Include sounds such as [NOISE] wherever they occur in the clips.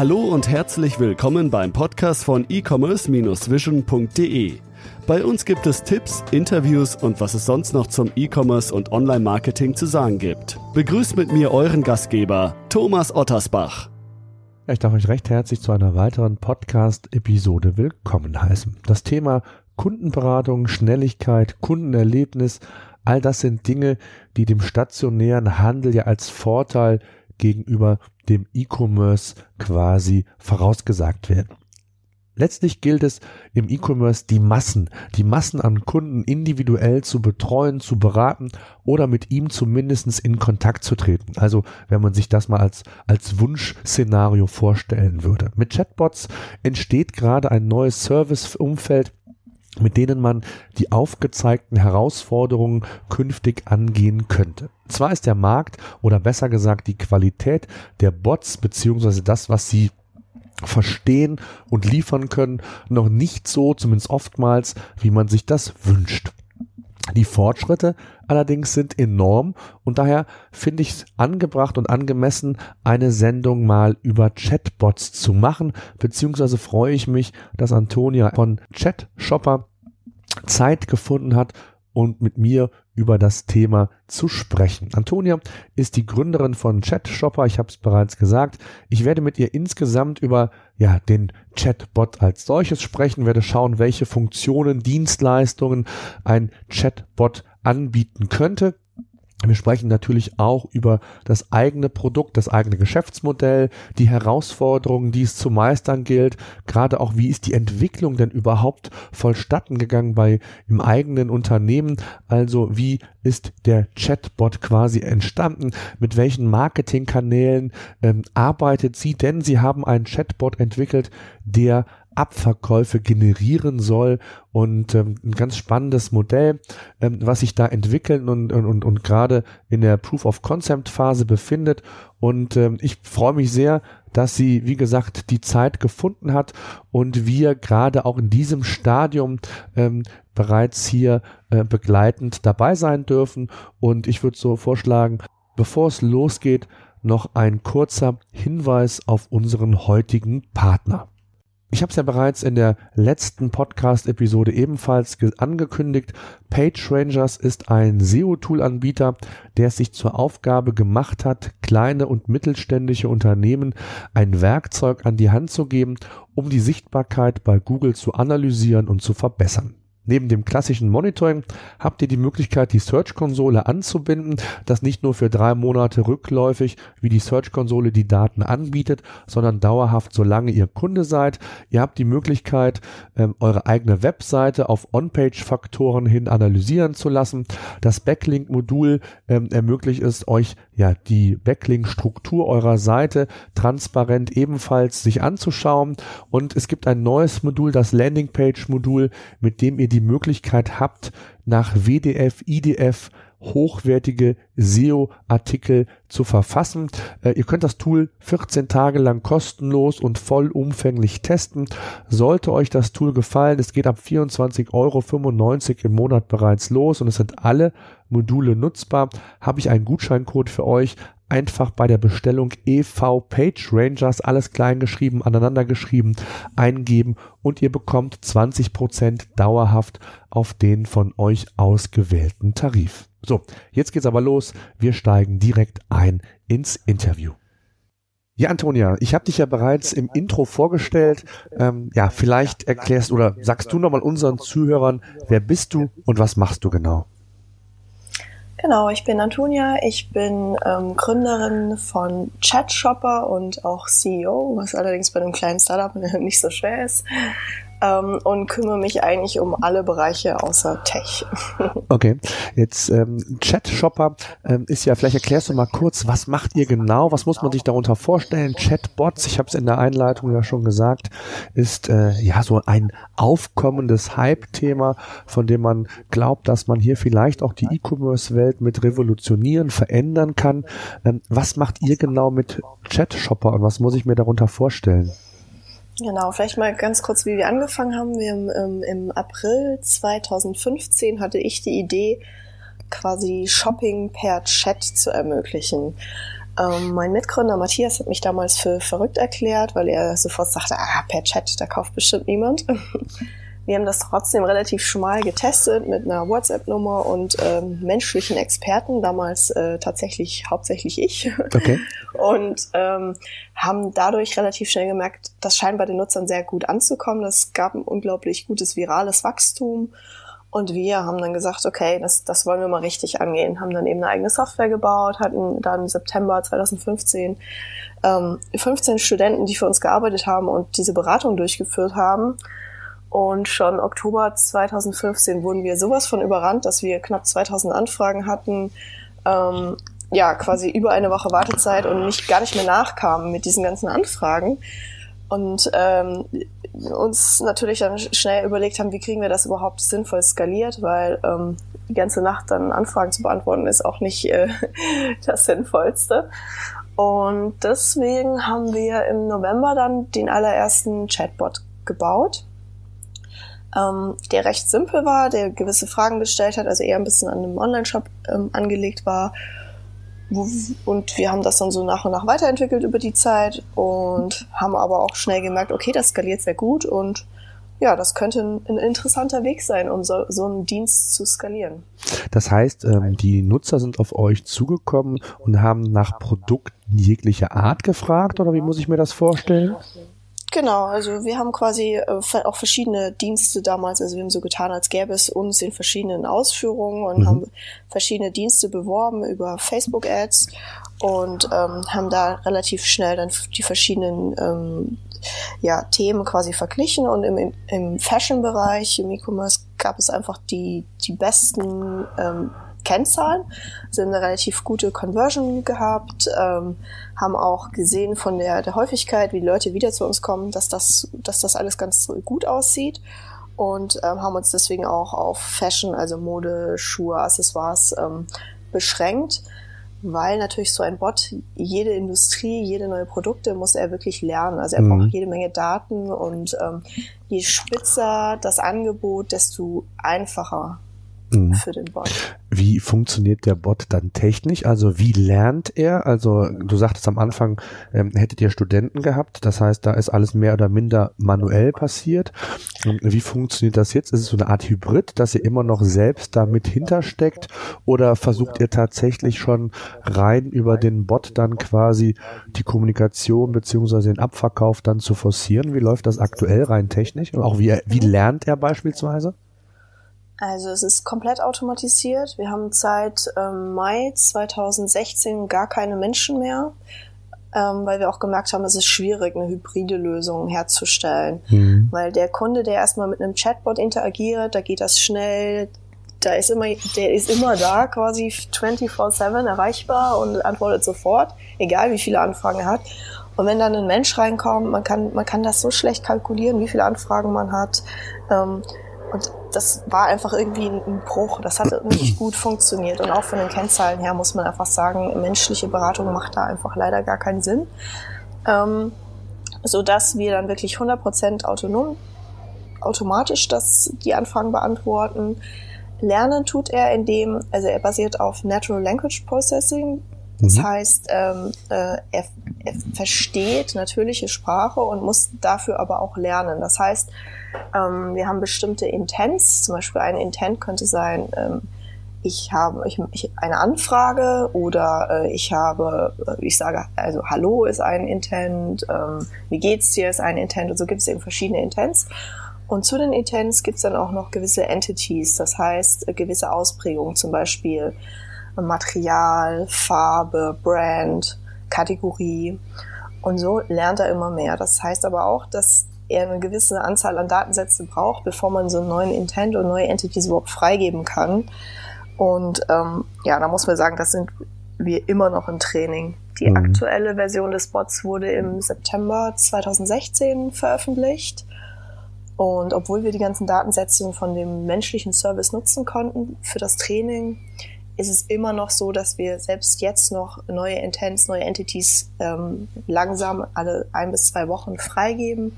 Hallo und herzlich willkommen beim Podcast von e-commerce-vision.de. Bei uns gibt es Tipps, Interviews und was es sonst noch zum E-Commerce und Online-Marketing zu sagen gibt. Begrüßt mit mir euren Gastgeber, Thomas Ottersbach. Ich darf euch recht herzlich zu einer weiteren Podcast-Episode willkommen heißen. Das Thema Kundenberatung, Schnelligkeit, Kundenerlebnis, all das sind Dinge, die dem stationären Handel ja als Vorteil gegenüber dem E-Commerce quasi vorausgesagt werden. Letztlich gilt es im E-Commerce die Massen, die Massen an Kunden individuell zu betreuen, zu beraten oder mit ihm zumindest in Kontakt zu treten. Also wenn man sich das mal als, als Wunschszenario vorstellen würde. Mit Chatbots entsteht gerade ein neues Serviceumfeld, mit denen man die aufgezeigten Herausforderungen künftig angehen könnte. Zwar ist der Markt oder besser gesagt die Qualität der Bots beziehungsweise das, was sie verstehen und liefern können, noch nicht so, zumindest oftmals, wie man sich das wünscht. Die Fortschritte allerdings sind enorm und daher finde ich es angebracht und angemessen, eine Sendung mal über Chatbots zu machen, beziehungsweise freue ich mich, dass Antonia von Chat Shopper Zeit gefunden hat und mit mir über das Thema zu sprechen. Antonia ist die Gründerin von Chat Shopper, ich habe es bereits gesagt. Ich werde mit ihr insgesamt über ja, den Chatbot als solches sprechen, werde schauen, welche Funktionen, Dienstleistungen ein Chatbot anbieten könnte. Wir sprechen natürlich auch über das eigene Produkt, das eigene Geschäftsmodell, die Herausforderungen, die es zu meistern gilt, gerade auch wie ist die Entwicklung denn überhaupt vollstatten gegangen bei im eigenen Unternehmen, also wie ist der Chatbot quasi entstanden, mit welchen Marketingkanälen ähm, arbeitet sie, denn sie haben einen Chatbot entwickelt, der Abverkäufe generieren soll. Und ähm, ein ganz spannendes Modell, ähm, was sich da entwickeln und, und, und, gerade in der Proof of Concept Phase befindet. Und ähm, ich freue mich sehr, dass sie, wie gesagt, die Zeit gefunden hat und wir gerade auch in diesem Stadium ähm, bereits hier äh, begleitend dabei sein dürfen. Und ich würde so vorschlagen, bevor es losgeht, noch ein kurzer Hinweis auf unseren heutigen Partner. Ich habe es ja bereits in der letzten Podcast-Episode ebenfalls angekündigt. PageRangers ist ein SEO-Tool-Anbieter, der es sich zur Aufgabe gemacht hat, kleine und mittelständische Unternehmen ein Werkzeug an die Hand zu geben, um die Sichtbarkeit bei Google zu analysieren und zu verbessern. Neben dem klassischen Monitoring habt ihr die Möglichkeit, die Search-Konsole anzubinden, das nicht nur für drei Monate rückläufig, wie die Search-Konsole die Daten anbietet, sondern dauerhaft, solange ihr Kunde seid. Ihr habt die Möglichkeit, ähm, eure eigene Webseite auf On-Page-Faktoren hin analysieren zu lassen. Das Backlink-Modul ähm, ermöglicht es euch, ja, die Backlink-Struktur eurer Seite transparent ebenfalls sich anzuschauen. Und es gibt ein neues Modul, das Landing-Page-Modul, mit dem ihr die Möglichkeit habt, nach WDF, IDF hochwertige SEO-Artikel zu verfassen. Äh, ihr könnt das Tool 14 Tage lang kostenlos und vollumfänglich testen. Sollte euch das Tool gefallen, es geht ab 24,95 Euro im Monat bereits los und es sind alle Module nutzbar, habe ich einen Gutscheincode für euch einfach bei der Bestellung EV Page Rangers, alles klein geschrieben, aneinander geschrieben, eingeben und ihr bekommt 20% dauerhaft auf den von euch ausgewählten Tarif. So, jetzt geht's aber los. Wir steigen direkt ein ins Interview. Ja, Antonia, ich habe dich ja bereits im Intro vorgestellt. Ähm, ja, vielleicht erklärst oder sagst du nochmal unseren Zuhörern, wer bist du und was machst du genau? Genau, ich bin Antonia, ich bin ähm, Gründerin von ChatShopper und auch CEO, was allerdings bei einem kleinen Startup [LAUGHS] nicht so schwer ist ähm, und kümmere mich eigentlich um alle Bereiche außer Tech. [LAUGHS] okay, jetzt ähm, Chat-Shopper ähm, ist ja, vielleicht erklärst du mal kurz, was macht ihr genau, was muss man sich darunter vorstellen? Chatbots, ich habe es in der Einleitung ja schon gesagt, ist äh, ja so ein aufkommendes Hype-Thema, von dem man glaubt, dass man hier vielleicht auch die E-Commerce-Welt mit revolutionieren, verändern kann. Ähm, was macht ihr genau mit Chat-Shopper und was muss ich mir darunter vorstellen? Genau, vielleicht mal ganz kurz, wie wir angefangen haben. Wir haben, ähm, Im April 2015 hatte ich die Idee, quasi Shopping per Chat zu ermöglichen. Ähm, mein Mitgründer Matthias hat mich damals für verrückt erklärt, weil er sofort sagte, ah, per Chat, da kauft bestimmt niemand. [LAUGHS] Wir haben das trotzdem relativ schmal getestet mit einer WhatsApp-Nummer und ähm, menschlichen Experten, damals äh, tatsächlich hauptsächlich ich. [LAUGHS] Okay. Und ähm, haben dadurch relativ schnell gemerkt, das scheint bei den Nutzern sehr gut anzukommen. Das gab ein unglaublich gutes virales Wachstum. Und wir haben dann gesagt, okay, das, das wollen wir mal richtig angehen. Haben dann eben eine eigene Software gebaut, hatten dann im September 2015 ähm, 15 Studenten, die für uns gearbeitet haben und diese Beratung durchgeführt haben. Und schon Oktober 2015 wurden wir sowas von überrannt, dass wir knapp 2000 Anfragen hatten, ähm, ja, quasi über eine Woche Wartezeit und nicht gar nicht mehr nachkamen mit diesen ganzen Anfragen. Und ähm, uns natürlich dann schnell überlegt haben, wie kriegen wir das überhaupt sinnvoll skaliert, weil ähm, die ganze Nacht dann Anfragen zu beantworten ist auch nicht äh, [LAUGHS] das Sinnvollste. Und deswegen haben wir im November dann den allerersten Chatbot gebaut ähm, der recht simpel war, der gewisse Fragen gestellt hat, also eher ein bisschen an einem Online-Shop ähm, angelegt war. Und wir haben das dann so nach und nach weiterentwickelt über die Zeit und haben aber auch schnell gemerkt, okay, das skaliert sehr gut und ja, das könnte ein, interessanter Weg sein, um so, so einen Dienst zu skalieren. Das heißt, ähm, die Nutzer sind auf euch zugekommen und haben nach Produkten jeglicher Art gefragt oder wie muss ich mir das vorstellen? Genau, also wir haben quasi äh, auch verschiedene Dienste damals, also wir haben so getan, als gäbe es uns in verschiedenen Ausführungen und mhm. haben verschiedene Dienste beworben über Facebook-Ads und ähm, haben da relativ schnell dann die verschiedenen ähm, ja, Themen quasi verglichen und im, im Fashion-Bereich, im E-Commerce gab es einfach die, die besten ähm, Kennzahlen, sie haben eine relativ gute Conversion gehabt, ähm, haben auch gesehen von der, der Häufigkeit, wie die Leute wieder zu uns kommen, dass das, dass das alles ganz gut aussieht und ähm, haben uns deswegen auch auf Fashion, also Mode, Schuhe, Accessoires ähm, beschränkt, weil natürlich so ein Bot jede Industrie, jede neue Produkte muss er wirklich lernen. Also er mhm. braucht jede Menge Daten und ähm, je spitzer das Angebot, desto einfacher mhm. für den Bot. Wie funktioniert der Bot dann technisch? Also wie lernt er? Also du sagtest am Anfang, ähm, hättet ihr Studenten gehabt, das heißt, da ist alles mehr oder minder manuell passiert. Ähm, wie funktioniert das jetzt? Ist es so eine Art Hybrid, dass ihr immer noch selbst da mit hintersteckt oder versucht ihr tatsächlich schon rein über den Bot dann quasi die Kommunikation beziehungsweise den Abverkauf dann zu forcieren? Wie läuft das aktuell rein technisch? Und auch wie, wie lernt er beispielsweise? Also es ist komplett automatisiert. Wir haben seit ähm, Mai 2016 gar keine Menschen mehr, ähm, weil wir auch gemerkt haben, es ist schwierig, eine hybride Lösung herzustellen. Mhm. Weil der Kunde, der erstmal mit einem Chatbot interagiert, da geht das schnell, da ist immer, der ist immer da, quasi 24-7 erreichbar und antwortet sofort, egal wie viele Anfragen er hat. Und wenn dann ein Mensch reinkommt, man kann, man kann das so schlecht kalkulieren, wie viele Anfragen man hat. Ähm, und das war einfach irgendwie ein Bruch. Das hat nicht [CLEARS THROAT] gut funktioniert. Und auch von den Kennzahlen her muss man einfach sagen, menschliche Beratung macht da einfach leider gar keinen Sinn. Ähm, so dass wir dann wirklich 100% autonom, automatisch das, die Anfragen beantworten. Lernen tut er, indem, also er basiert auf Natural Language Processing. Das mhm. heißt, ähm, äh, er, er versteht natürliche Sprache und muss dafür aber auch lernen. Das heißt, ähm, wir haben bestimmte Intents, zum Beispiel ein Intent könnte sein, ähm, ich habe ich, ich, eine Anfrage oder äh, ich habe, äh, ich sage, also Hallo ist ein Intent, ähm, wie geht's dir ist ein Intent und so gibt es eben verschiedene Intents. Und zu den Intents gibt es dann auch noch gewisse Entities, das heißt äh, gewisse Ausprägungen, zum Beispiel Material, Farbe, Brand, Kategorie. Und so lernt er immer mehr. Das heißt aber auch, dass er eine gewisse Anzahl an Datensätze braucht, bevor man so einen neuen Intent und neue Entities überhaupt freigeben kann. Und ähm, ja, da muss man sagen, das sind wir immer noch im Training. Die mhm. aktuelle Version des Bots wurde im September 2016 veröffentlicht. Und obwohl wir die ganzen Datensätze von dem menschlichen Service nutzen konnten für das Training, ist es immer noch so, dass wir selbst jetzt noch neue Intents, neue Entities ähm, langsam alle ein bis zwei Wochen freigeben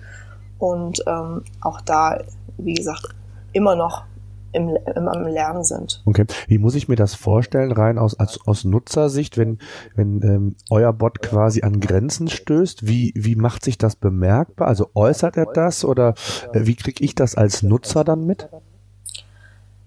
und ähm, auch da, wie gesagt, immer noch im, im, am Lernen sind. Okay. Wie muss ich mir das vorstellen, rein aus, aus, aus Nutzersicht, wenn, wenn ähm, euer Bot quasi an Grenzen stößt? Wie, wie macht sich das bemerkbar? Also äußert er das oder äh, wie kriege ich das als Nutzer dann mit?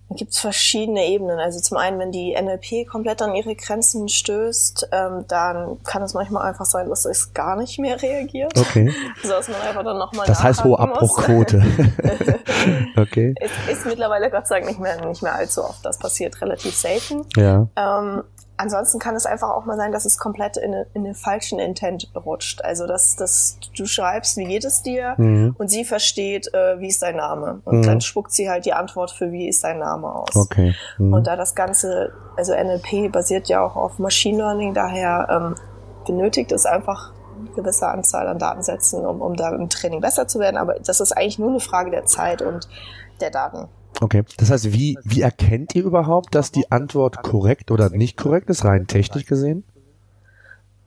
Da gibt es verschiedene Ebenen. Also zum einen, wenn die NLP komplett an ihre Grenzen stößt, ähm, dann kann es manchmal einfach sein, dass es gar nicht mehr reagiert. Okay. [LAUGHS] So dass man einfach dann nochmal Das heißt hohe Abbruchquote. [LAUGHS] okay. Es ist mittlerweile Gott sei Dank nicht mehr, nicht mehr allzu oft. Das passiert relativ selten. Ja. Ähm, ansonsten kann es einfach auch mal sein, dass es komplett in, in den falschen Intent rutscht. Also dass, dass du schreibst, wie geht es dir Mhm. und sie versteht, äh, wie ist dein Name. Und Mhm. dann spuckt sie halt die Antwort für wie ist dein Name aus. Okay. Mhm. Und da das Ganze, also NLP basiert ja auch auf Machine Learning, daher ähm, benötigt es einfach eine gewisse Anzahl an Datensätzen, um, um da im Training besser zu werden. Aber das ist eigentlich nur eine Frage der Zeit und der Daten. Okay. Das heißt, wie, wie erkennt ihr überhaupt, dass die Antwort korrekt oder nicht korrekt ist, rein technisch gesehen?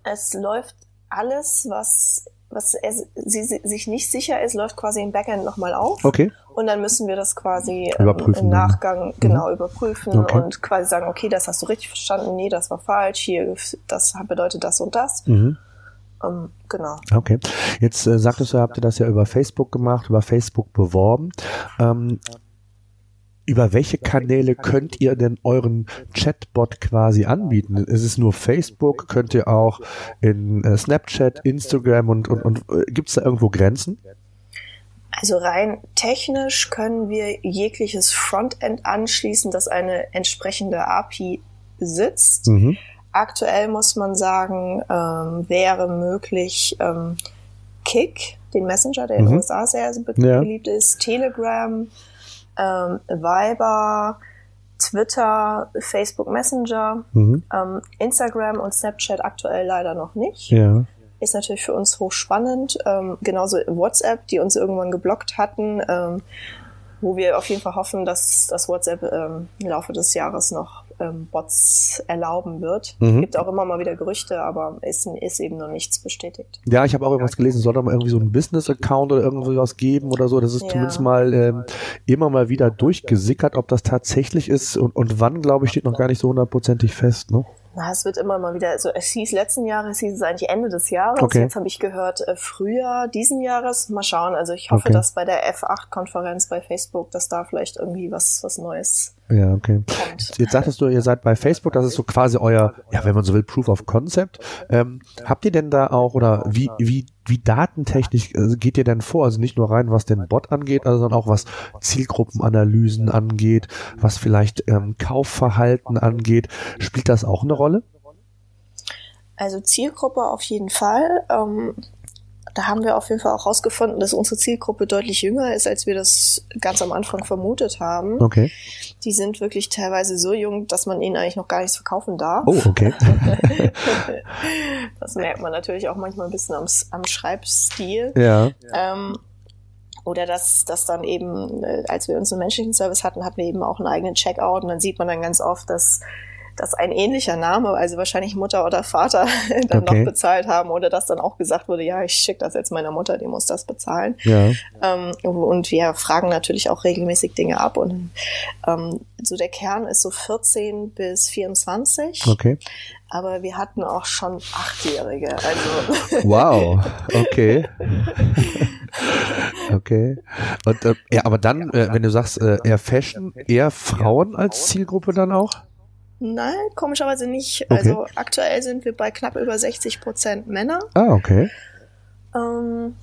Es läuft alles, was, was er, sie, sie sich nicht sicher ist, läuft quasi im Backend nochmal auf. Okay. Und dann müssen wir das quasi ähm, Überprüfen im dann. Nachgang genau überprüfen Okay. und quasi sagen, okay, das hast du richtig verstanden, nee, das war falsch, hier, das bedeutet das und das. Mhm. Ähm, genau. Okay. Jetzt äh, sagtest du, habt ihr das ja über Facebook gemacht, über Facebook beworben. Ähm, über welche Kanäle könnt ihr denn euren Chatbot quasi anbieten? Ist es nur Facebook? Könnt ihr auch in äh, Snapchat, Instagram und, und, und äh, gibt es da irgendwo Grenzen? Also rein technisch können wir jegliches Frontend anschließen, das eine entsprechende API besitzt. Mhm. Aktuell muss man sagen, ähm, wäre möglich ähm, Kick, den Messenger, der in den Mhm. USA sehr be Ja. beliebt ist, Telegram, ähm, Viber, Twitter, Facebook Messenger, Mhm. ähm, Instagram und Snapchat aktuell leider noch nicht. Ja. Ist natürlich für uns hochspannend. Ähm, genauso WhatsApp, die uns irgendwann geblockt hatten, ähm, wo wir auf jeden Fall hoffen, dass das WhatsApp ähm, im Laufe des Jahres noch ähm, Bots erlauben wird. Mhm. Gibt auch immer mal wieder Gerüchte, aber ist, ist eben noch nichts bestätigt. Ja, ich habe auch irgendwas gelesen, soll da mal irgendwie so ein Business-Account oder irgendwie was geben oder so. Das ist Ja. zumindest mal ähm, immer mal wieder durchgesickert, ob das tatsächlich ist und, und wann, glaube ich, steht noch gar nicht so hundertprozentig fest. Ne? Na, es wird immer mal wieder, also es hieß letzten Jahres, hieß es eigentlich Ende des Jahres. Okay. Jetzt habe ich gehört, äh, Frühjahr diesen Jahres. Mal schauen. Also ich hoffe, Okay. dass bei der F8-Konferenz bei Facebook, dass da vielleicht irgendwie was, was Neues Ja, okay. kommt. Jetzt sagtest du, ihr seid bei Facebook, das ist so quasi euer, ja, wenn man so will, Proof of Concept. Ähm, habt ihr denn da auch, oder wie, wie, wie datentechnisch äh, geht ihr denn vor? Also nicht nur rein, was den Bot angeht, also sondern auch was Zielgruppenanalysen angeht, was vielleicht ähm, Kaufverhalten angeht. Spielt das auch eine Rolle? Also Zielgruppe auf jeden Fall. Ähm, da haben wir auf jeden Fall auch herausgefunden, dass unsere Zielgruppe deutlich jünger ist, als wir das ganz am Anfang vermutet haben. Okay. Die sind wirklich teilweise so jung, dass man ihnen eigentlich noch gar nichts verkaufen darf. Oh, okay. [LAUGHS] das merkt man natürlich auch manchmal ein bisschen am, am Schreibstil. Ja. Ähm, oder dass, dass dann eben, äh, als wir unseren menschlichen Service hatten, hatten wir eben auch einen eigenen Checkout und dann sieht man dann ganz oft, dass dass ein ähnlicher Name, also wahrscheinlich Mutter oder Vater, [LAUGHS] dann Okay. noch bezahlt haben oder dass dann auch gesagt wurde, ja, ich schicke das jetzt meiner Mutter, die muss das bezahlen. Ja. Ähm, und wir fragen natürlich auch regelmäßig Dinge ab und ähm, so der Kern ist so 14 bis 24, Okay. aber wir hatten auch schon Achtjährige, also [LAUGHS] Wow. Okay. Okay. Und, äh, ja, aber dann, äh, wenn du sagst, äh, eher Fashion, eher Frauen als Zielgruppe dann auch? Nein, komischerweise nicht. Okay. Also aktuell sind wir bei knapp über 60 Prozent Männer. Ah, okay. Ähm,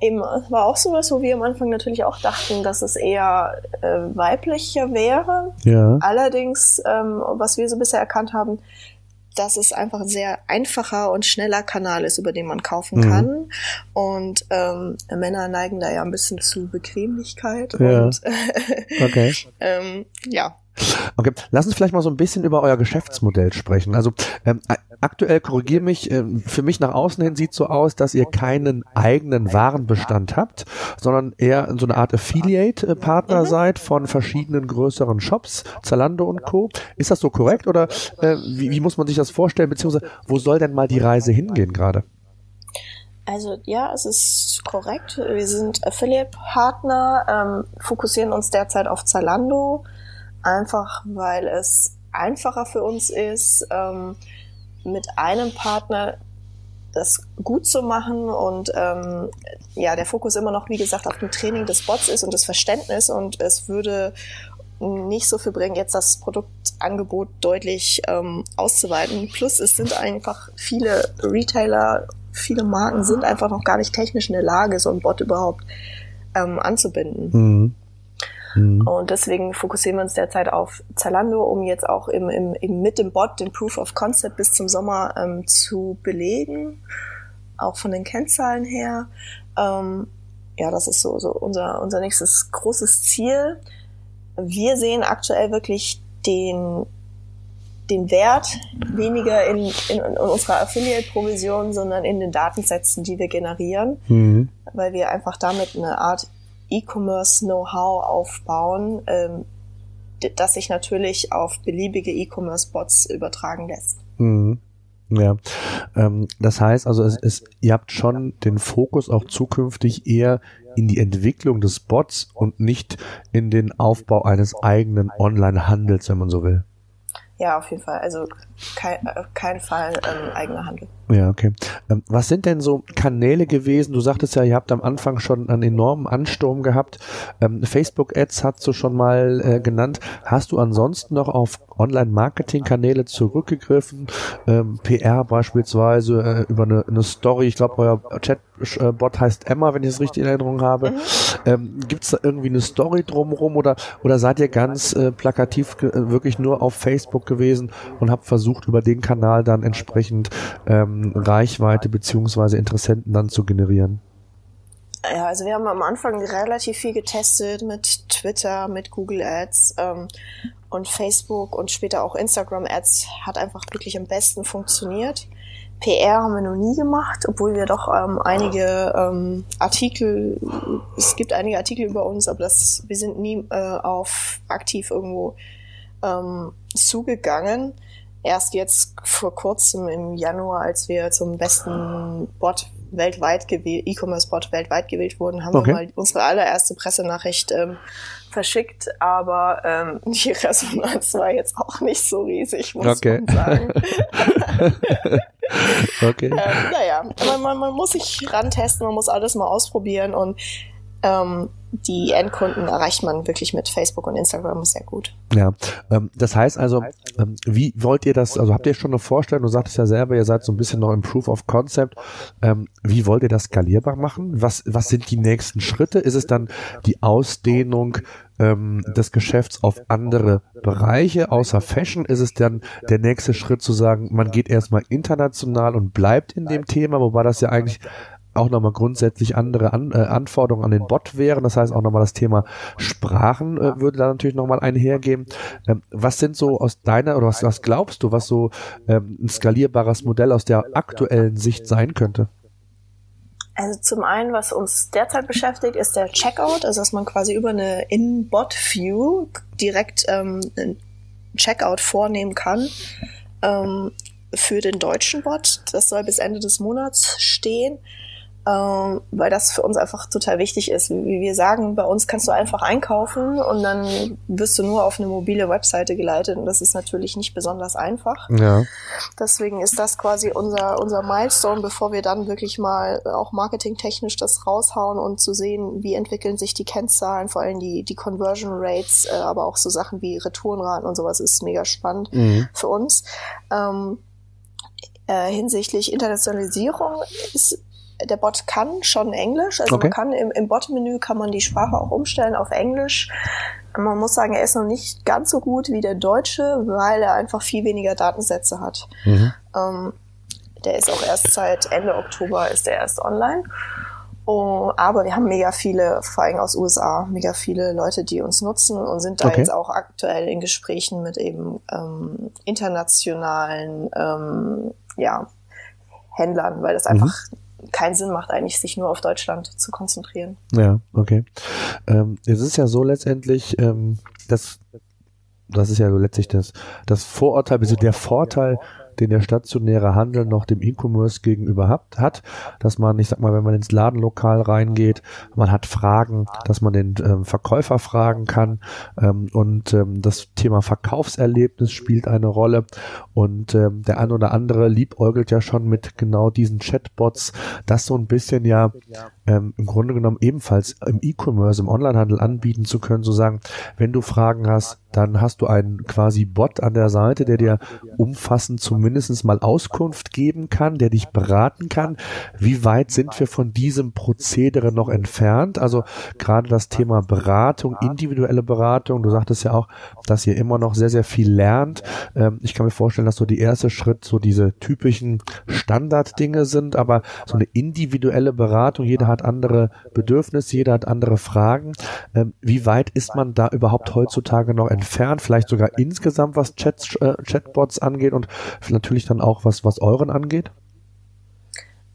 eben war auch sowas, wo wir am Anfang natürlich auch dachten, dass es eher äh, weiblicher wäre. Ja. Allerdings, ähm, was wir so bisher erkannt haben, dass es einfach ein sehr einfacher und schneller Kanal ist, über den man kaufen Mhm. kann. Und ähm, Männer neigen da ja ein bisschen zu Bequemlichkeit. Ja. Und [LAUGHS] Okay. ähm, ja, Okay, lass uns vielleicht mal so ein bisschen über euer Geschäftsmodell sprechen. Also ähm, aktuell korrigiere mich, ähm, für mich nach außen hin sieht so aus, dass ihr keinen eigenen Warenbestand habt, sondern eher so eine Art Affiliate-Partner Mhm. seid von verschiedenen größeren Shops, Zalando und Co. Ist das so korrekt oder äh, wie, wie muss man sich das vorstellen, beziehungsweise wo soll denn mal die Reise hingehen gerade? Also ja, es ist korrekt. Wir sind Affiliate-Partner, ähm, fokussieren uns derzeit auf Zalando, einfach weil es einfacher für uns ist, ähm, mit einem Partner das gut zu machen und ähm, ja, der Fokus immer noch, wie gesagt, auf dem Training des Bots ist und das Verständnis und es würde nicht so viel bringen, jetzt das Produktangebot deutlich ähm, auszuweiten. Plus es sind einfach viele Retailer, viele Marken sind einfach noch gar nicht technisch in der Lage, so ein Bot überhaupt ähm, anzubinden. Mhm. Mhm. Und deswegen fokussieren wir uns derzeit auf Zalando, um jetzt auch im, im, im, mit dem Bot den Proof of Concept bis zum Sommer ähm, zu belegen, auch von den Kennzahlen her. Ähm, ja, das ist so, so unser, unser nächstes großes Ziel. Wir sehen aktuell wirklich den, den Wert weniger in, in, in unserer Affiliate-Provision, sondern in den Datensätzen, die wir generieren, mhm. weil wir einfach damit eine Art E-Commerce-Know-how aufbauen, ähm, das sich natürlich auf beliebige E-Commerce-Bots übertragen lässt. Mhm. Ja, ähm, das heißt also, es ist, ihr habt schon den Fokus auch zukünftig eher in die Entwicklung des Bots und nicht in den Aufbau eines eigenen Online-Handels, wenn man so will. Ja, auf jeden Fall. Also kein, äh, kein Fall ähm, eigener Handel. Ja, okay. Ähm, was sind denn so Kanäle gewesen? Du sagtest ja, ihr habt am Anfang schon einen enormen Ansturm gehabt. Ähm, Facebook-Ads hast du schon mal äh, genannt. Hast du ansonsten noch auf Online-Marketing-Kanäle zurückgegriffen? Ähm, PR beispielsweise äh, über eine, eine Story. Ich glaube, euer Chatbot heißt Emma, wenn ich es richtig in Erinnerung habe. Mhm. Ähm, Gibt es da irgendwie eine Story drumherum oder, oder seid ihr ganz äh, plakativ äh, wirklich nur auf Facebook gewesen und habt versucht, über den Kanal dann entsprechend ähm, Reichweite beziehungsweise Interessenten dann zu generieren? Ja, also wir haben am Anfang relativ viel getestet mit Twitter, mit Google Ads ähm, und Facebook und später auch Instagram Ads hat einfach wirklich am besten funktioniert. PR haben wir noch nie gemacht, obwohl wir doch ähm, einige ähm, Artikel, es gibt einige Artikel über uns, aber das, wir sind nie äh, auf aktiv irgendwo ähm, zugegangen. Erst jetzt vor kurzem im Januar, als wir zum besten Bot weltweit gewählt, E-Commerce-Bot weltweit gewählt wurden, haben okay. wir mal unsere allererste Pressenachricht ähm, verschickt, aber ähm, [LAUGHS] die Resonanz war jetzt auch nicht so riesig, muss okay. man sagen. [LAUGHS] [LAUGHS] okay. Ähm, naja, man, man, man muss sich rantesten, man muss alles mal ausprobieren und ähm, die Endkunden erreicht man wirklich mit Facebook und Instagram sehr gut. Ja, ähm, das heißt also, ähm, wie wollt ihr das, also habt ihr schon eine Vorstellung, du sagtest ja selber, ihr seid so ein bisschen noch im Proof of Concept, ähm, wie wollt ihr das skalierbar machen? Was, was sind die nächsten Schritte? Ist es dann die Ausdehnung ähm, des Geschäfts auf andere Bereiche außer Fashion? Ist es dann der nächste Schritt zu sagen, man geht erstmal international und bleibt in dem Thema, wobei das ja eigentlich auch nochmal grundsätzlich andere An äh, Anforderungen an den Bot wären. Das heißt auch nochmal das Thema Sprachen äh, würde da natürlich nochmal einhergehen. Ähm, was sind so aus deiner oder was, was glaubst du, was so ähm, ein skalierbares Modell aus der aktuellen Sicht sein könnte? Also zum einen, was uns derzeit beschäftigt, ist der Checkout, also dass man quasi über eine In-Bot-View direkt ähm, einen Checkout vornehmen kann ähm, für den deutschen Bot. Das soll bis Ende des Monats stehen ähm, weil das für uns einfach total wichtig ist. Wie wir sagen, bei uns kannst du einfach einkaufen und dann wirst du nur auf eine mobile Webseite geleitet und das ist natürlich nicht besonders einfach. Ja. Deswegen ist das quasi unser, unser Milestone, bevor wir dann wirklich mal auch marketingtechnisch das raushauen und zu sehen, wie entwickeln sich die Kennzahlen, vor allem die, die Conversion Rates, äh, aber auch so Sachen wie Retourenraten und sowas ist mega spannend mhm. für uns. Ähm, äh, hinsichtlich Internationalisierung ist der Bot kann schon Englisch, also okay. man kann im, im Bot-Menü kann man die Sprache auch umstellen auf Englisch. Man muss sagen, er ist noch nicht ganz so gut wie der Deutsche, weil er einfach viel weniger Datensätze hat. Mhm. Ähm, der ist auch erst seit Ende Oktober ist er erst online. Oh, aber wir haben mega viele, vor allem aus USA, mega viele Leute, die uns nutzen und sind da okay. jetzt auch aktuell in Gesprächen mit eben ähm, internationalen ähm, ja, Händlern, weil das mhm. einfach mhm keinen Sinn macht, eigentlich sich nur auf Deutschland zu konzentrieren. Ja, okay. Ähm, es ist ja so letztendlich, ähm, dass das ist ja so letztlich das, das Vorurteil, also der Vorteil den der stationäre Handel noch dem E-Commerce gegenüber hat, hat, dass man, ich sag mal, wenn man ins Ladenlokal reingeht, man hat Fragen, dass man den ähm, Verkäufer fragen kann ähm, und ähm, das Thema Verkaufserlebnis spielt eine Rolle. Und ähm, der ein oder andere liebäugelt ja schon mit genau diesen Chatbots, das so ein bisschen ja ähm, im Grunde genommen ebenfalls im E-Commerce, im Onlinehandel anbieten zu können, zu sagen, wenn du Fragen hast, dann hast du einen quasi Bot an der Seite, der dir umfassend zumindest mal Auskunft geben kann, der dich beraten kann. Wie weit sind wir von diesem Prozedere noch entfernt? Also gerade das Thema Beratung, individuelle Beratung, du sagtest ja auch, dass ihr immer noch sehr, sehr viel lernt. Ähm, ich kann mir vorstellen, dass so die erste Schritt so diese typischen Standarddinge sind, aber so eine individuelle Beratung, jeder hat andere Bedürfnisse, jeder hat andere Fragen. Ähm, wie weit ist man da überhaupt heutzutage noch entfernt? Vielleicht sogar insgesamt, was Chats, äh, Chatbots angeht und natürlich dann auch was, was euren angeht?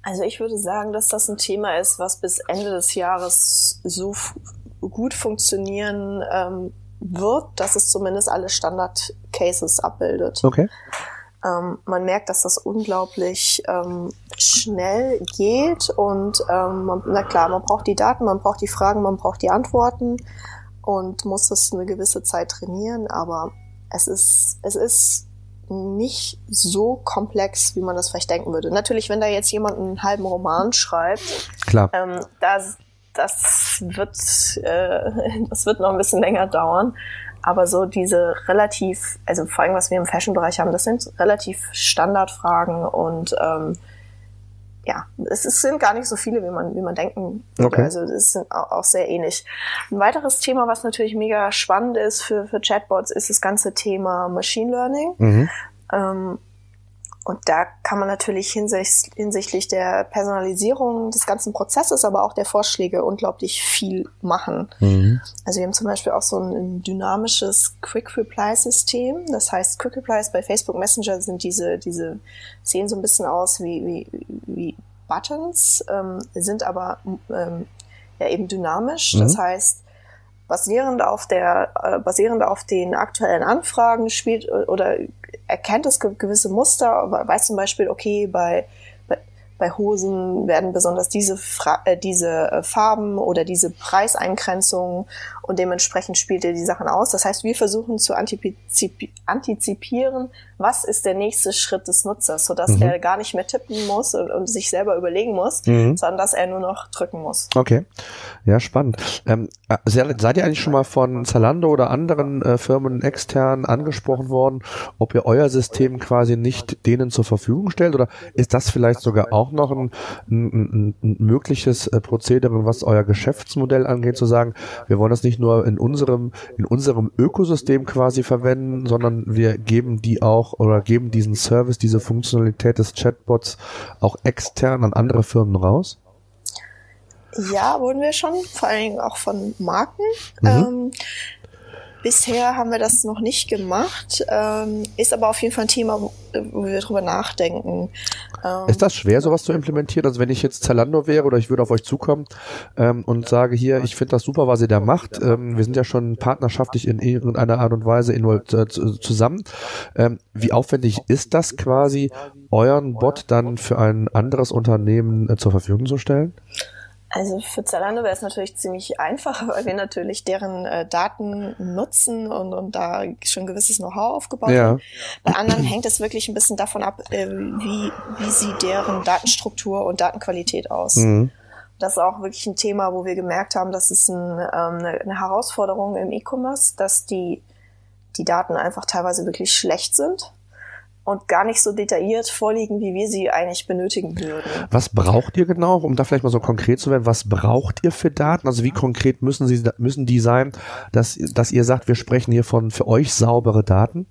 Also ich würde sagen, dass das ein Thema ist, was bis Ende des Jahres so gut funktionieren ähm, wird, dass es zumindest alle Standard-Cases abbildet. Okay. Ähm, man merkt, dass das unglaublich ähm, schnell geht und ähm, man, na klar, man braucht die Daten, man braucht die Fragen, man braucht die Antworten und muss das eine gewisse Zeit trainieren, aber es ist, es ist nicht so komplex, wie man das vielleicht denken würde. Natürlich, wenn da jetzt jemand einen halben Roman schreibt, Klar. Ähm, das, das wird, äh, [LAUGHS] das wird noch ein bisschen länger dauern. Aber so diese relativ, also vor allem was wir im Fashion-Bereich haben, das sind relativ Standardfragen und ähm, ja, es, es sind gar nicht so viele, wie man, wie man denken würde. Okay. Also es sind auch, sehr ähnlich. Ein weiteres Thema, was natürlich mega spannend ist für, für Chatbots, ist das ganze Thema Machine Learning. Mhm. Ähm, und da kann man natürlich hinsicht, hinsichtlich der Personalisierung des ganzen Prozesses, aber auch der Vorschläge unglaublich viel machen. Mhm. Also wir haben zum Beispiel auch so ein, dynamisches Quick Reply System. Das heißt, Quick Replies bei Facebook Messenger sind diese, diese sehen so ein bisschen aus wie, wie, wie Buttons, ähm, sind aber ähm, ja eben dynamisch. Mhm. Das heißt, basierend auf der, äh, basierend auf den aktuellen Anfragen spielt oder erkennt es ge- gewisse Muster, weiß zum Beispiel, okay, bei, bei, bei Hosen werden besonders diese, Fra äh, diese äh, Farben oder diese Preiseingrenzungen und dementsprechend spielt er die Sachen aus. Das heißt, wir versuchen zu antizip antizipieren, was ist der nächste Schritt des Nutzers, sodass Mhm. er gar nicht mehr tippen muss und, und sich selber überlegen muss, Mhm. sondern dass er nur noch drücken muss. Okay, ja spannend. Ähm, äh, se- seid ihr eigentlich schon mal von Zalando oder anderen äh, Firmen extern angesprochen worden, ob ihr euer System quasi nicht denen zur Verfügung stellt oder ist das vielleicht sogar auch noch ein, ein, ein, ein mögliches äh, Prozedere, was euer Geschäftsmodell angeht, zu sagen, wir wollen das nicht nur in unserem in unserem Ökosystem quasi verwenden, sondern wir geben die auch oder geben diesen Service, diese Funktionalität des Chatbots auch extern an andere Firmen raus? Ja, wurden wir schon, vor allen Dingen auch von Marken. Mhm. Ähm, bisher haben wir das noch nicht gemacht, ähm, ist aber auf jeden Fall ein Thema, wo, wir drüber nachdenken. Ähm, Ist das schwer, sowas zu implementieren? Also wenn ich jetzt Zalando wäre oder ich würde auf euch zukommen ähm, und sage hier, ich finde das super, was ihr da macht. Ähm, wir sind ja schon partnerschaftlich in irgendeiner Art und Weise äh, zu- zusammen. Ähm, wie aufwendig ist das quasi, euren Bot dann für ein anderes Unternehmen äh, zur Verfügung zu stellen? Also für Zalando wäre es natürlich ziemlich einfach, weil wir natürlich deren äh, Daten nutzen und, und da schon gewisses Know-how aufgebaut Ja. haben. Bei anderen hängt es wirklich ein bisschen davon ab, äh, wie, wie sieht deren Datenstruktur und Datenqualität aus. Mhm. Das ist auch wirklich ein Thema, wo wir gemerkt haben, dass es ein, ähm, eine, eine Herausforderung im E-Commerce, dass die, die Daten einfach teilweise wirklich schlecht sind und gar nicht so detailliert vorliegen, wie wir sie eigentlich benötigen würden. Was braucht ihr genau, um da vielleicht mal so konkret zu werden? Was braucht ihr für Daten? Also wie konkret müssen sie müssen die sein, dass, dass ihr sagt, wir sprechen hier von für euch saubere Daten?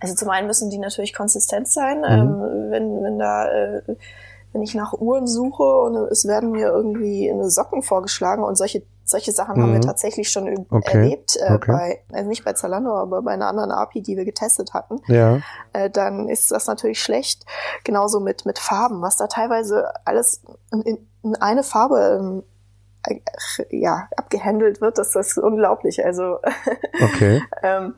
Also zum einen müssen die natürlich konsistent sein. Mhm. Ähm, wenn, wenn da, äh, wenn ich nach Uhren suche und es werden mir irgendwie eine Socken vorgeschlagen und solche solche Sachen haben wir Mhm. tatsächlich schon Okay. erlebt, äh, Okay. bei, also nicht bei Zalando, aber bei einer anderen API, die wir getestet hatten. Ja. äh, dann ist das natürlich schlecht. Genauso mit, mit Farben, was da teilweise alles in, in, in eine Farbe ähm, äh, ja, abgehandelt wird, das ist unglaublich. Also [LAUGHS] Okay. ähm,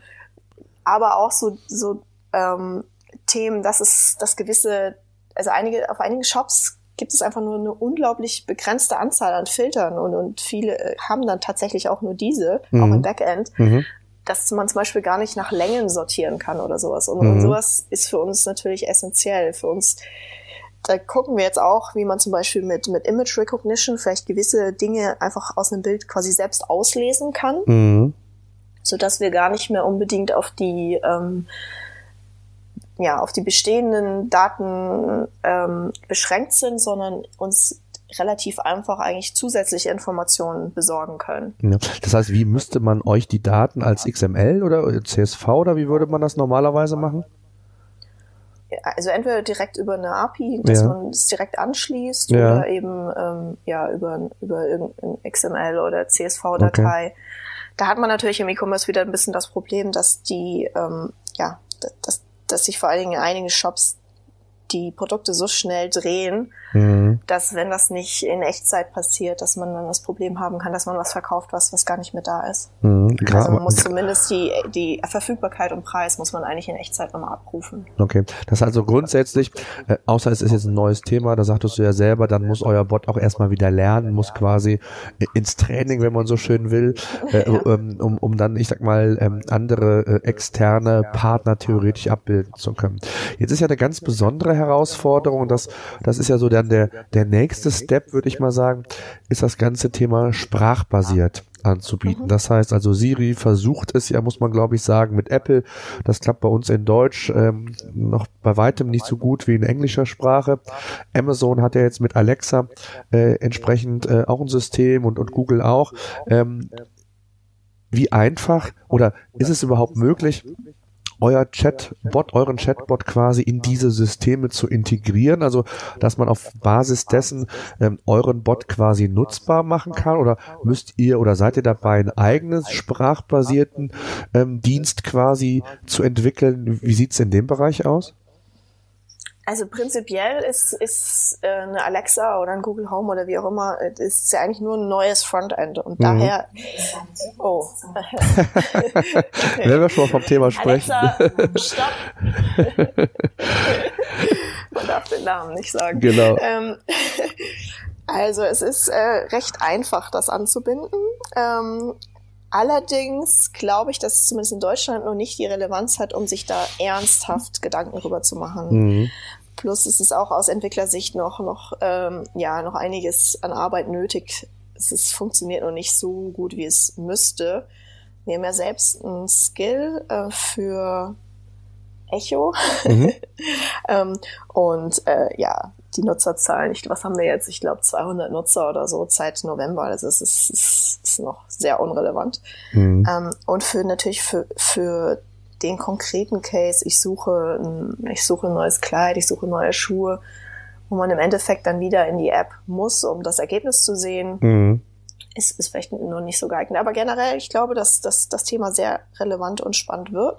aber auch so, so ähm, Themen, dass es, dass gewisse, also einige, auf einigen Shops gibt es einfach nur eine unglaublich begrenzte Anzahl an Filtern und, und viele äh, haben dann tatsächlich auch nur diese, mhm. auch im Backend. Mhm dass man zum Beispiel gar nicht nach Längen sortieren kann oder sowas. Und, mhm. und sowas ist für uns natürlich essentiell. Für uns, da gucken wir jetzt auch, wie man zum Beispiel mit, mit Image Recognition vielleicht gewisse Dinge einfach aus einem Bild quasi selbst auslesen kann, mhm. so dass wir gar nicht mehr unbedingt auf die ähm, ja, auf die bestehenden Daten ähm, beschränkt sind, sondern uns relativ einfach eigentlich zusätzliche Informationen besorgen können. Ja. Das heißt, wie müsste man euch die Daten als XML oder CSV oder wie würde man das normalerweise machen? Also entweder direkt über eine API, dass ja. man es direkt anschließt ja. oder eben ähm, ja über, über irgendein XML oder CSV-Datei. Okay. Da hat man natürlich im E-Commerce wieder ein bisschen das Problem, dass die ähm, ja, dass, dass sich vor allen Dingen einige Shops die Produkte so schnell drehen, mhm. Dass wenn das nicht in Echtzeit passiert, dass man dann das Problem haben kann, dass man was verkauft, was, was gar nicht mehr da ist. Mhm. Also man muss zumindest die, die Verfügbarkeit und Preis muss man eigentlich in Echtzeit nochmal abrufen. Okay, das ist also grundsätzlich, äh, außer es ist jetzt ein neues Thema, da sagtest du ja selber, dann muss euer Bot auch erstmal wieder lernen, muss quasi ins Training, wenn man so schön will, äh, ja. [LAUGHS] Um, um dann, ich sag mal, ähm, andere äh, externe Partner theoretisch abbilden zu können. Jetzt ist ja eine ganz besondere Herausforderung. Das, das ist ja so dann der, der nächste Step, würde ich mal sagen, ist das ganze Thema sprachbasiert anzubieten. Mhm. Das heißt also, Siri versucht es ja, muss man glaube ich sagen, mit Apple. Das klappt bei uns in Deutsch ähm, noch bei weitem nicht so gut wie in englischer Sprache. Amazon hat ja jetzt mit Alexa äh, entsprechend äh, auch ein System und, und Google auch. Ähm, wie einfach oder ist es überhaupt möglich, euer Chatbot, euren Chatbot quasi in diese Systeme zu integrieren, also dass man auf Basis dessen ähm, euren Bot quasi nutzbar machen kann oder müsst ihr oder seid ihr dabei, einen eigenen sprachbasierten ähm, Dienst quasi zu entwickeln? Wie sieht's in dem Bereich aus? Also prinzipiell ist, ist äh, eine Alexa oder ein Google Home oder wie auch immer, äh, ist ja eigentlich nur ein neues Frontend und mhm. daher. Oh. Wenn wir schon mal vom Thema sprechen. Alexa, stopp. Man darf den Namen nicht sagen. Genau. Ähm, [LAUGHS] also es ist äh, recht einfach, das anzubinden. Ähm, Allerdings glaube ich, dass es zumindest in Deutschland noch nicht die Relevanz hat, um sich da ernsthaft Gedanken drüber zu machen. Mhm. Plus ist es auch aus Entwicklersicht noch, noch, ähm, ja, noch einiges an Arbeit nötig. Es ist, funktioniert noch nicht so gut, wie es müsste. Wir haben ja selbst einen Skill äh, für Echo. Mhm. [LAUGHS] ähm, und äh, ja, die Nutzerzahlen, ich, was haben wir jetzt? Ich glaube 200 Nutzer oder so seit November. Also es ist, ist, ist noch sehr unrelevant. Mhm. Ähm, und für natürlich für, für den konkreten Case, ich suche, ein, ich suche ein neues Kleid, ich suche neue Schuhe, wo man im Endeffekt dann wieder in die App muss, um das Ergebnis zu sehen, mhm. ist, ist vielleicht noch nicht so geeignet. Aber generell, ich glaube, dass, dass das Thema sehr relevant und spannend wird.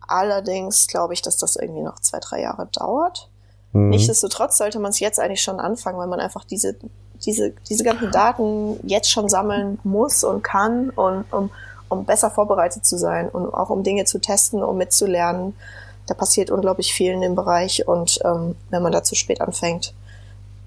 Allerdings glaube ich, dass das irgendwie noch zwei, drei Jahre dauert. Mhm. Nichtsdestotrotz sollte man es jetzt eigentlich schon anfangen, weil man einfach diese, diese, diese ganzen Daten jetzt schon sammeln muss und kann und um um besser vorbereitet zu sein und auch um Dinge zu testen, um mitzulernen. Da passiert unglaublich viel in dem Bereich und ähm, wenn man da zu spät anfängt,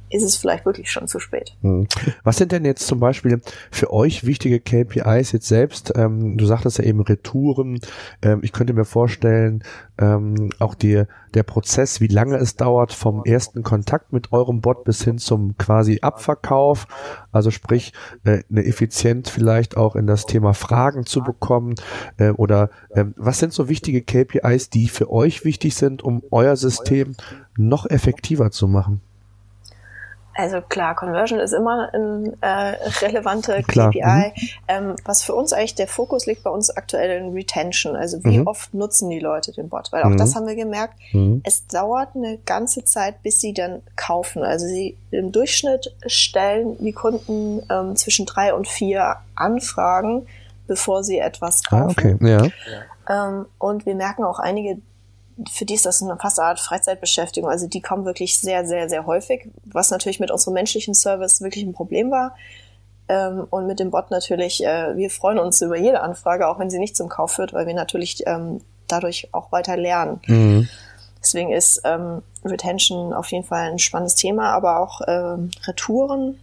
ist es vielleicht wirklich schon zu spät. Hm. Was sind denn jetzt zum Beispiel für euch wichtige KPIs jetzt selbst? Ähm, du sagtest ja eben Retouren. Ähm, ich könnte mir vorstellen, ähm, auch die, der Prozess, wie lange es dauert vom ersten Kontakt mit eurem Bot bis hin zum quasi Abverkauf. Also sprich, äh, eine Effizienz vielleicht auch in das Thema Fragen zu bekommen. Äh, oder äh, was sind so wichtige KPIs, die für euch wichtig sind, um euer System noch effektiver zu machen? Also klar, Conversion ist immer ein äh, relevante klar. KPI. Mhm. Ähm, was für uns eigentlich der Fokus liegt bei uns aktuell in Retention. Also wie mhm. oft nutzen die Leute den Bot? Weil auch mhm. das haben wir gemerkt. Mhm. Es dauert eine ganze Zeit, bis sie dann kaufen. Also sie im Durchschnitt stellen die Kunden ähm, zwischen drei und vier Anfragen, bevor sie etwas ah, kaufen. Ah, okay. ja. Ähm, und wir merken auch einige für die ist das eine fast eine Art Freizeitbeschäftigung. Also die kommen wirklich sehr, sehr, sehr häufig, was natürlich mit unserem menschlichen Service wirklich ein Problem war. Ähm, und mit dem Bot natürlich, äh, wir freuen uns über jede Anfrage, auch wenn sie nicht zum Kauf führt, weil wir natürlich ähm, dadurch auch weiter lernen. Mhm. Deswegen ist ähm, Retention auf jeden Fall ein spannendes Thema, aber auch ähm, Retouren,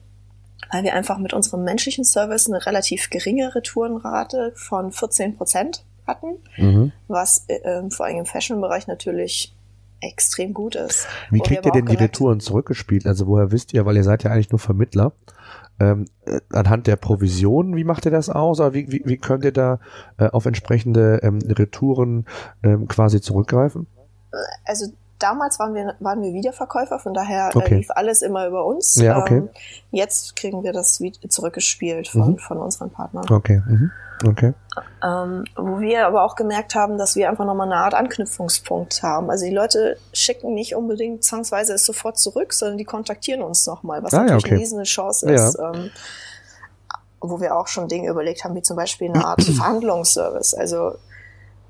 weil wir einfach mit unserem menschlichen Service eine relativ geringe Retourenrate von 14 Prozent hatten, mhm. was äh, vor allem im Fashion-Bereich natürlich extrem gut ist. Wie kriegt ihr denn die Retouren zurückgespielt? Also woher wisst ihr, weil ihr seid ja eigentlich nur Vermittler, ähm, äh, anhand der Provision, wie macht ihr das aus? Oder wie, wie, wie könnt ihr da äh, auf entsprechende ähm, Retouren ähm, quasi zurückgreifen? Also damals waren wir, waren wir Wiederverkäufer, von daher äh, okay. äh, lief alles immer über uns. Ja, okay. Ähm, jetzt kriegen wir das zurückgespielt von, mhm. von unseren Partnern. Okay. Mhm. Okay. Ähm, wo wir aber auch gemerkt haben, dass wir einfach nochmal eine Art Anknüpfungspunkt haben. Also die Leute schicken nicht unbedingt zwangsweise es sofort zurück, sondern die kontaktieren uns nochmal, was ah, natürlich okay. eine riesige Chance ist. Ja. Ähm, wo wir auch schon Dinge überlegt haben, wie zum Beispiel eine Art [CLEARS THROAT] Verhandlungsservice. Also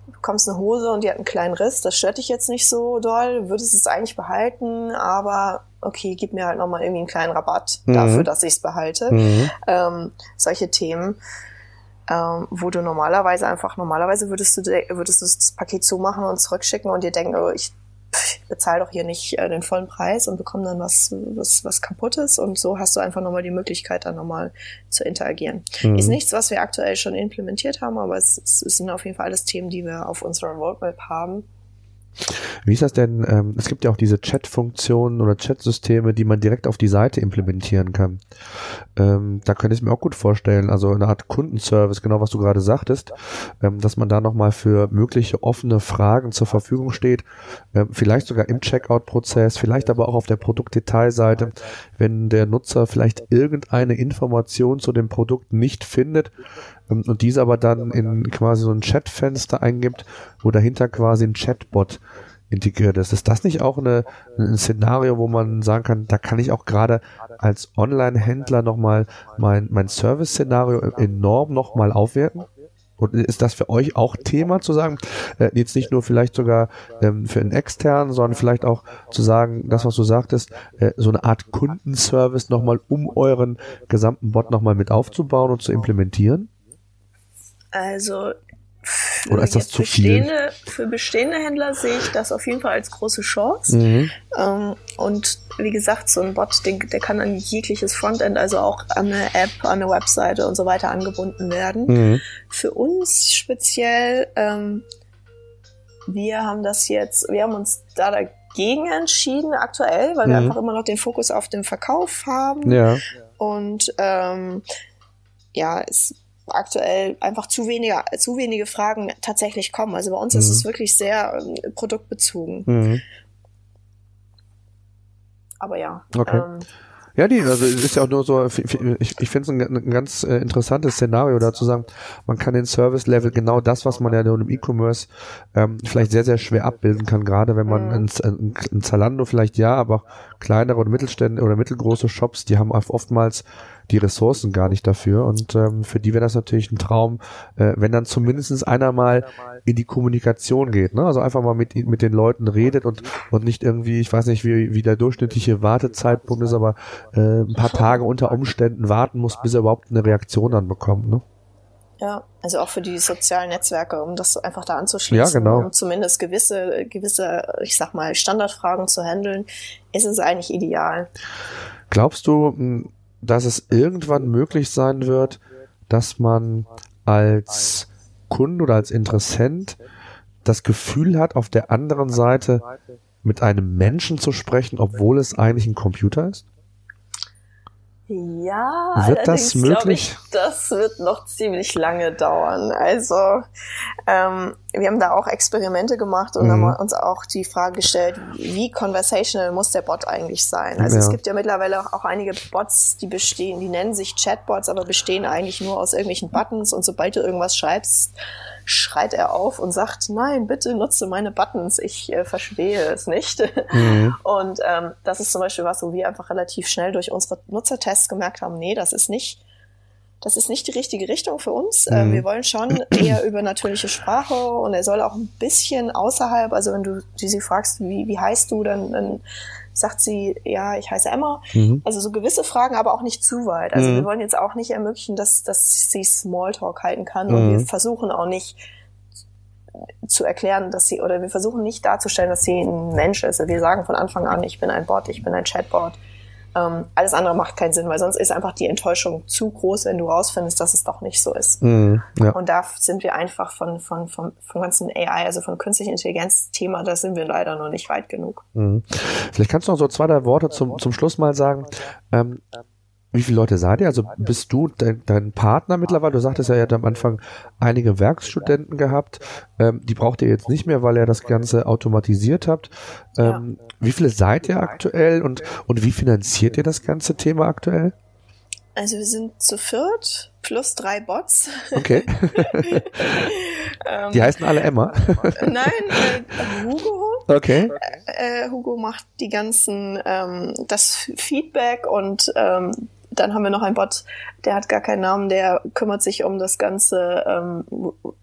bekommst eine Hose und die hat einen kleinen Riss, das stört dich jetzt nicht so doll, würdest es eigentlich behalten, aber okay, gib mir halt nochmal irgendwie einen kleinen Rabatt mhm. dafür, dass ich es behalte. Mhm. Ähm, solche Themen ähm, wo du normalerweise einfach, normalerweise würdest du, würdest du das Paket zumachen und zurückschicken und dir denken, oh, ich bezahle doch hier nicht äh, den vollen Preis und bekomme dann was, was, was kaputtes und so hast du einfach nochmal die Möglichkeit, dann nochmal zu interagieren. Mhm. Ist nichts, was wir aktuell schon implementiert haben, aber es, es sind auf jeden Fall alles Themen, die wir auf unserer Roadmap haben wie ist das denn? Ähm, es gibt ja auch diese Chat-Funktionen oder Chat-Systeme, die man direkt auf die Seite implementieren kann. Ähm, da könnte ich mir auch gut vorstellen, also eine Art Kundenservice, genau was du gerade sagtest, ähm, dass man da nochmal für mögliche offene Fragen zur Verfügung steht, ähm, vielleicht sogar im Checkout-Prozess, vielleicht aber auch auf der Produktdetailseite, wenn der Nutzer vielleicht irgendeine Information zu dem Produkt nicht findet, und diese aber dann in quasi so ein Chatfenster eingibt, wo dahinter quasi ein Chatbot integriert ist. Ist das nicht auch eine, ein Szenario, wo man sagen kann, da kann ich auch gerade als Online-Händler nochmal mein, mein Service-Szenario enorm nochmal aufwerten? Und ist das für euch auch Thema zu sagen, äh, jetzt nicht nur vielleicht sogar ähm, für einen externen, sondern vielleicht auch zu sagen, das, was du sagtest, äh, so eine Art Kundenservice nochmal, um euren gesamten Bot nochmal mit aufzubauen und zu implementieren? Also oder ist das zu bestehende, viel? Für bestehende Händler sehe ich das auf jeden Fall als große Chance. Mhm. Ähm, und wie gesagt, so ein Bot, der, der, kann an jegliches Frontend, also auch an eine App, an eine Webseite und so weiter angebunden werden. Mhm. Für uns speziell, ähm, wir haben das jetzt, wir haben uns da dagegen entschieden aktuell, weil mhm. wir einfach immer noch den Fokus auf den Verkauf haben. Ja. Und ähm, ja, es aktuell einfach zu wenige, zu wenige Fragen tatsächlich kommen. Also bei uns mhm. ist es wirklich sehr ähm, produktbezogen. Mhm. Aber ja. Okay. Ähm, ja, die, also es ist ja auch nur so, ich, ich finde es ein, ein, ganz äh, interessantes Szenario da zu sagen, man kann den Service-Level genau das, was man ja nur im E-Commerce ähm, vielleicht sehr, sehr schwer abbilden kann, gerade wenn man mhm. ein, ein, Zalando vielleicht ja, aber kleinere oder Mittelstände oder mittelgroße Shops, die haben oftmals die Ressourcen gar nicht dafür. Und ähm, für die wäre das natürlich ein Traum, äh, wenn dann zumindest einer mal in die Kommunikation geht. Ne? Also einfach mal mit, mit den Leuten redet und, und nicht irgendwie, ich weiß nicht, wie, wie der durchschnittliche Wartezeitpunkt ist, aber äh, ein paar Tage unter Umständen warten muss, bis er überhaupt eine Reaktion dann bekommt. Ne? Ja, also auch für die sozialen Netzwerke, um das einfach da anzuschließen, ja, genau. um zumindest gewisse, gewisse, ich sag mal, Standardfragen zu handeln, ist es eigentlich ideal. Glaubst du, dass es irgendwann möglich sein wird, dass man als Kunde oder als Interessent das Gefühl hat, auf der anderen Seite mit einem Menschen zu sprechen, obwohl es eigentlich ein Computer ist? Ja, wird das möglich? Ich, das wird noch ziemlich lange dauern. Also ähm, wir haben da auch Experimente gemacht und mhm. haben uns auch die Frage gestellt, wie conversational muss der Bot eigentlich sein? Also ja. es gibt ja mittlerweile auch einige Bots, die bestehen, die nennen sich Chatbots, aber bestehen eigentlich nur aus irgendwelchen Buttons und sobald du irgendwas schreibst, schreit er auf und sagt, nein, bitte nutze meine Buttons, ich äh, verstehe es nicht. [LAUGHS] Mhm. Und ähm, das ist zum Beispiel was, wo wir einfach relativ schnell durch unsere Nutzertests gemerkt haben, nee, das ist nicht das ist nicht die richtige Richtung für uns. Ähm, mhm. wir wollen schon [CLEARS THROAT] eher über natürliche Sprache und er soll auch ein bisschen außerhalb, also wenn du sie fragst, wie, wie heißt du, dann, dann sagt sie, ja, ich heiße Emma. Mhm. Also so gewisse Fragen, aber auch nicht zu weit. Also mhm. wir wollen jetzt auch nicht ermöglichen, dass, dass sie Smalltalk halten kann. Und wir mhm. versuchen auch nicht zu erklären, dass sie, oder wir versuchen nicht darzustellen, dass sie ein Mensch ist. Wir sagen von Anfang an, ich bin ein Bot, ich bin ein Chatbot. Ähm, alles andere macht keinen Sinn, weil sonst ist einfach die Enttäuschung zu groß, wenn du rausfindest, dass es doch nicht so ist. Mhm, ja. Und da sind wir einfach von, von, von, vom ganzen AI, also von künstlicher Intelligenz-Thema, da sind wir leider noch nicht weit genug. Mhm. Vielleicht kannst du noch so zwei, drei Worte zum, zum Schluss mal sagen. Ähm, wie viele Leute seid ihr? Also bist du dein, dein Partner mittlerweile? Du sagtest ja, ihr habt am Anfang einige Werkstudenten gehabt. Ähm, die braucht ihr jetzt nicht mehr, weil ihr das Ganze automatisiert habt. Ähm, ja. Wie viele seid ihr aktuell und, und wie finanziert ihr das ganze Thema aktuell? Also wir sind zu viert plus drei Bots. Okay. [LAUGHS] die heißen alle Emma. [LAUGHS] Nein, äh, Hugo. Okay. Äh, Hugo macht die ganzen ähm, das Feedback und ähm, dann haben wir noch einen Bot, der hat gar keinen Namen, der kümmert sich um das Ganze, ähm,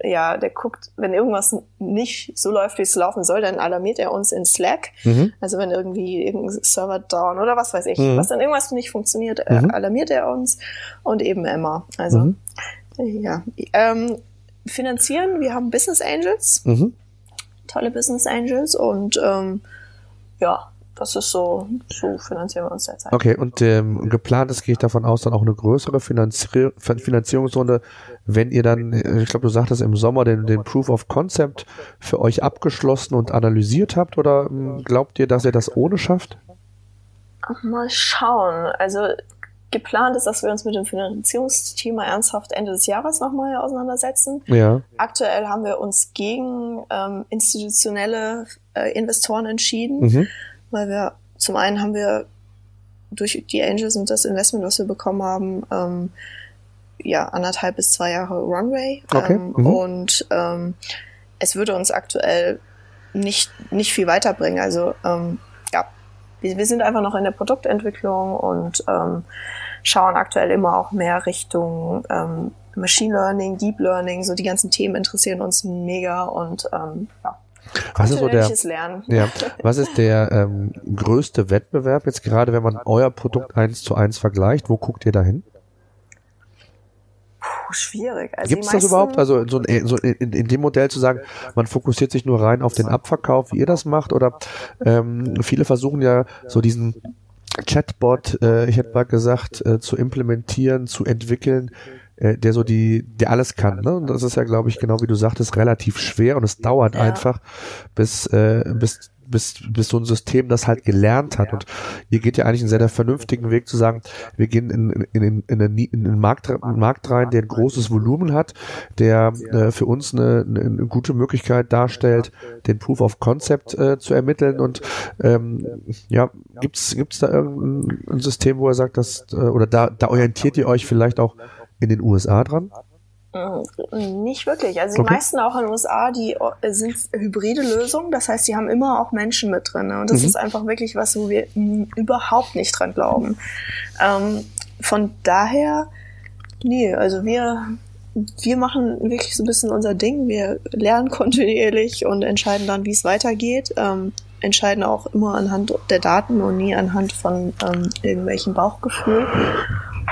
ja, der guckt, wenn irgendwas nicht so läuft, wie es laufen soll, dann alarmiert er uns in Slack. Mhm. Also wenn irgendwie irgendein Server down oder was weiß ich, mhm. was dann irgendwas nicht funktioniert, äh, mhm. alarmiert er uns und eben Emma. Also mhm. ja. Ähm, finanzieren, wir haben Business Angels, mhm. tolle Business Angels und ähm, ja, das ist so, so finanzieren wir uns derzeit. Okay, und ähm, geplant ist, gehe ich davon aus, dann auch eine größere Finanzier Finanzierungsrunde, wenn ihr dann, äh, ich glaube, du sagtest im Sommer den, den Proof of Concept für euch abgeschlossen und analysiert habt, oder ähm, glaubt ihr, dass ihr das ohne schafft? Mal schauen. Also geplant ist, dass wir uns mit dem Finanzierungsthema ernsthaft Ende des Jahres nochmal auseinandersetzen. Ja. Aktuell haben wir uns gegen ähm, institutionelle äh, Investoren entschieden. Mhm weil wir zum einen haben wir durch die Angels und das Investment, was wir bekommen haben, ähm, ja, anderthalb bis zwei Jahre Runway. Okay. Ähm, mhm. Und ähm, es würde uns aktuell nicht, nicht viel weiterbringen. Also ähm, ja, wir, wir sind einfach noch in der Produktentwicklung und ähm, schauen aktuell immer auch mehr Richtung ähm, Machine Learning, Deep Learning, so die ganzen Themen interessieren uns mega und ähm, ja. Was ist so der, ja, was ist der ähm, größte Wettbewerb jetzt gerade, wenn man euer Produkt eins zu eins vergleicht? Wo guckt ihr da hin? Puh, schwierig. Also Gibt es das überhaupt? Also so, so in, in, dem Modell zu sagen, man fokussiert sich nur rein auf den Abverkauf, wie ihr das macht? Oder ähm, viele versuchen ja so diesen Chatbot, äh, ich hätte mal gesagt, äh, zu implementieren, zu entwickeln, äh, der so die, der alles kann. Ne? Und das ist ja, glaube ich, genau wie du sagtest, relativ schwer und es dauert ja. einfach, bis, äh, bis bis, bis so ein System das halt gelernt hat. Und ihr geht ja eigentlich einen sehr, sehr vernünftigen Weg zu sagen, wir gehen in, in, in, in, einen, in einen, Markt, einen Markt rein, der ein großes Volumen hat, der äh, für uns eine, eine, gute Möglichkeit darstellt, den Proof of Concept äh, zu ermitteln. Und ähm, ja, gibt's gibt's da irgendein System, wo er sagt, dass, äh, oder da, da orientiert ihr euch vielleicht auch in den USA dran? Mm, nicht wirklich. Also die okay. meisten auch in den USA, die äh, sind hybride Lösungen. Das heißt, die haben immer auch Menschen mit drin. Ne? Und das mhm. ist einfach wirklich was, wo wir überhaupt nicht dran glauben. Ähm, von daher, nee, also wir, wir machen wirklich so ein bisschen unser Ding. Wir lernen [LAUGHS] kontinuierlich und entscheiden dann, wie es weitergeht. Ähm, entscheiden auch immer anhand der Daten und nie anhand von ähm, irgendwelchen Bauchgefühl.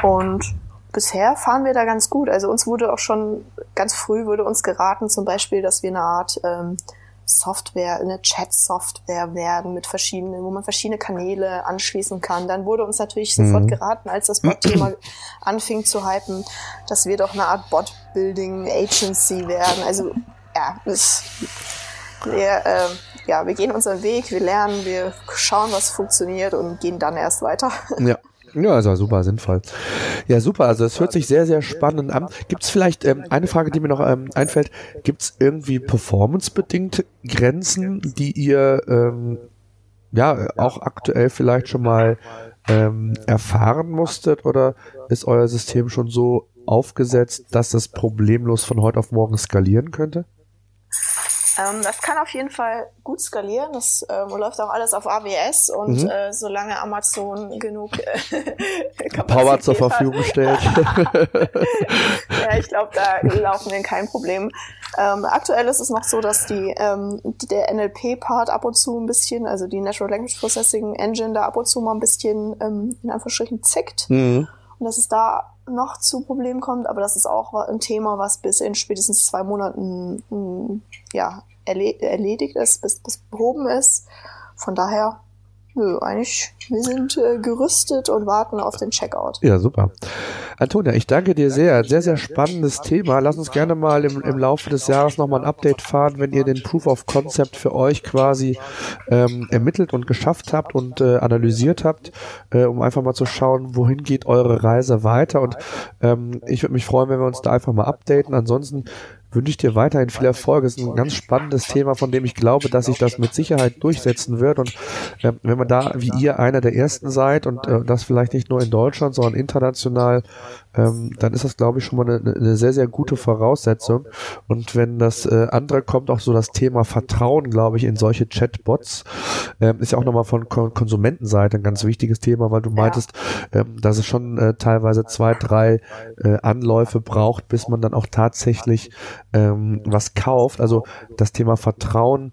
Und bisher fahren wir da ganz gut. Also uns wurde auch schon ganz früh wurde uns geraten, zum Beispiel, dass wir eine Art ähm, Software, eine Chat-Software werden mit verschiedenen, wo man verschiedene Kanäle anschließen kann. Dann wurde uns natürlich mhm. sofort geraten, als das Bot-Thema [CLEARS THROAT] anfing zu hypen, dass wir doch eine Art Bot-Building-Agency werden. Also ja, es, wir, äh, ja, wir gehen unseren Weg, wir lernen, wir schauen, was funktioniert und gehen dann erst weiter. Ja. Ja, also super sinnvoll. Ja, super. Also es hört sich sehr, sehr spannend an. Gibt es vielleicht ähm, eine Frage, die mir noch ähm, einfällt? Gibt es irgendwie performancebedingte Grenzen, die ihr ähm, ja auch aktuell vielleicht schon mal ähm, erfahren musstet? Oder ist euer System schon so aufgesetzt, dass es problemlos von heute auf morgen skalieren könnte? Ähm, das kann auf jeden Fall gut skalieren. Das ähm, läuft auch alles auf AWS und mhm. äh, solange Amazon genug äh, [LAUGHS] Power zur Verfügung stellt. [LAUGHS] ja, ich glaube, da laufen wir in kein Problem. Ähm, aktuell ist es noch so, dass die, ähm, der NLP-Part ab und zu ein bisschen, also die Natural Language Processing Engine da ab und zu mal ein bisschen ähm, in Anführungsstrichen zickt. Mhm. Und dass es da noch zu Problemen kommt, aber das ist auch ein Thema, was bis in spätestens zwei Monaten hm, ja, erledigt ist, bis, bis behoben ist. Von daher Nö, eigentlich, wir sind äh, gerüstet und warten auf den Checkout. Ja, super. Antonia, ich danke dir sehr. Sehr, sehr spannendes Thema. Lass uns gerne mal im, im Laufe des Jahres nochmal ein Update fahren, wenn ihr den Proof of Concept für euch quasi ähm, ermittelt und geschafft habt und äh, analysiert habt, äh, um einfach mal zu schauen, wohin geht eure Reise weiter. Und ähm, ich würde mich freuen, wenn wir uns da einfach mal updaten. Ansonsten wünsche ich dir weiterhin viel Erfolg. Es ist ein ganz spannendes Thema, von dem ich glaube, dass sich das mit Sicherheit durchsetzen wird. Und äh, wenn man da wie ihr einer der ersten seid und äh, das vielleicht nicht nur in Deutschland, sondern international, ähm, dann ist das, glaube ich, schon mal eine, eine, sehr, sehr gute Voraussetzung. Und wenn das äh, andere kommt, auch so das Thema Vertrauen, glaube ich, in solche Chatbots, ähm, ist ja auch nochmal von Kon Konsumentenseite ein ganz wichtiges Thema, weil du meintest, ähm, dass es schon äh, teilweise zwei, drei äh, Anläufe braucht, bis man dann auch tatsächlich ähm, was kauft. Also das Thema Vertrauen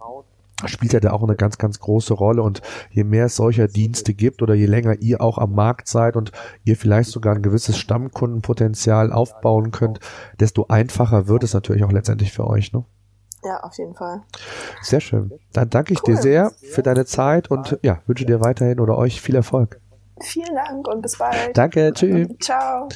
spielt ja da auch eine ganz, ganz große Rolle. Und je mehr es solcher Dienste gibt oder je länger ihr auch am Markt seid und ihr vielleicht sogar ein gewisses Stammkundenpotenzial aufbauen könnt, desto einfacher wird es natürlich auch letztendlich für euch. Ne? Ja, auf jeden Fall. Sehr schön. Dann danke ich cool. dir sehr für deine Zeit und ja, wünsche dir weiterhin oder euch viel Erfolg. Vielen Dank und bis bald. Danke, tschüss. Ciao.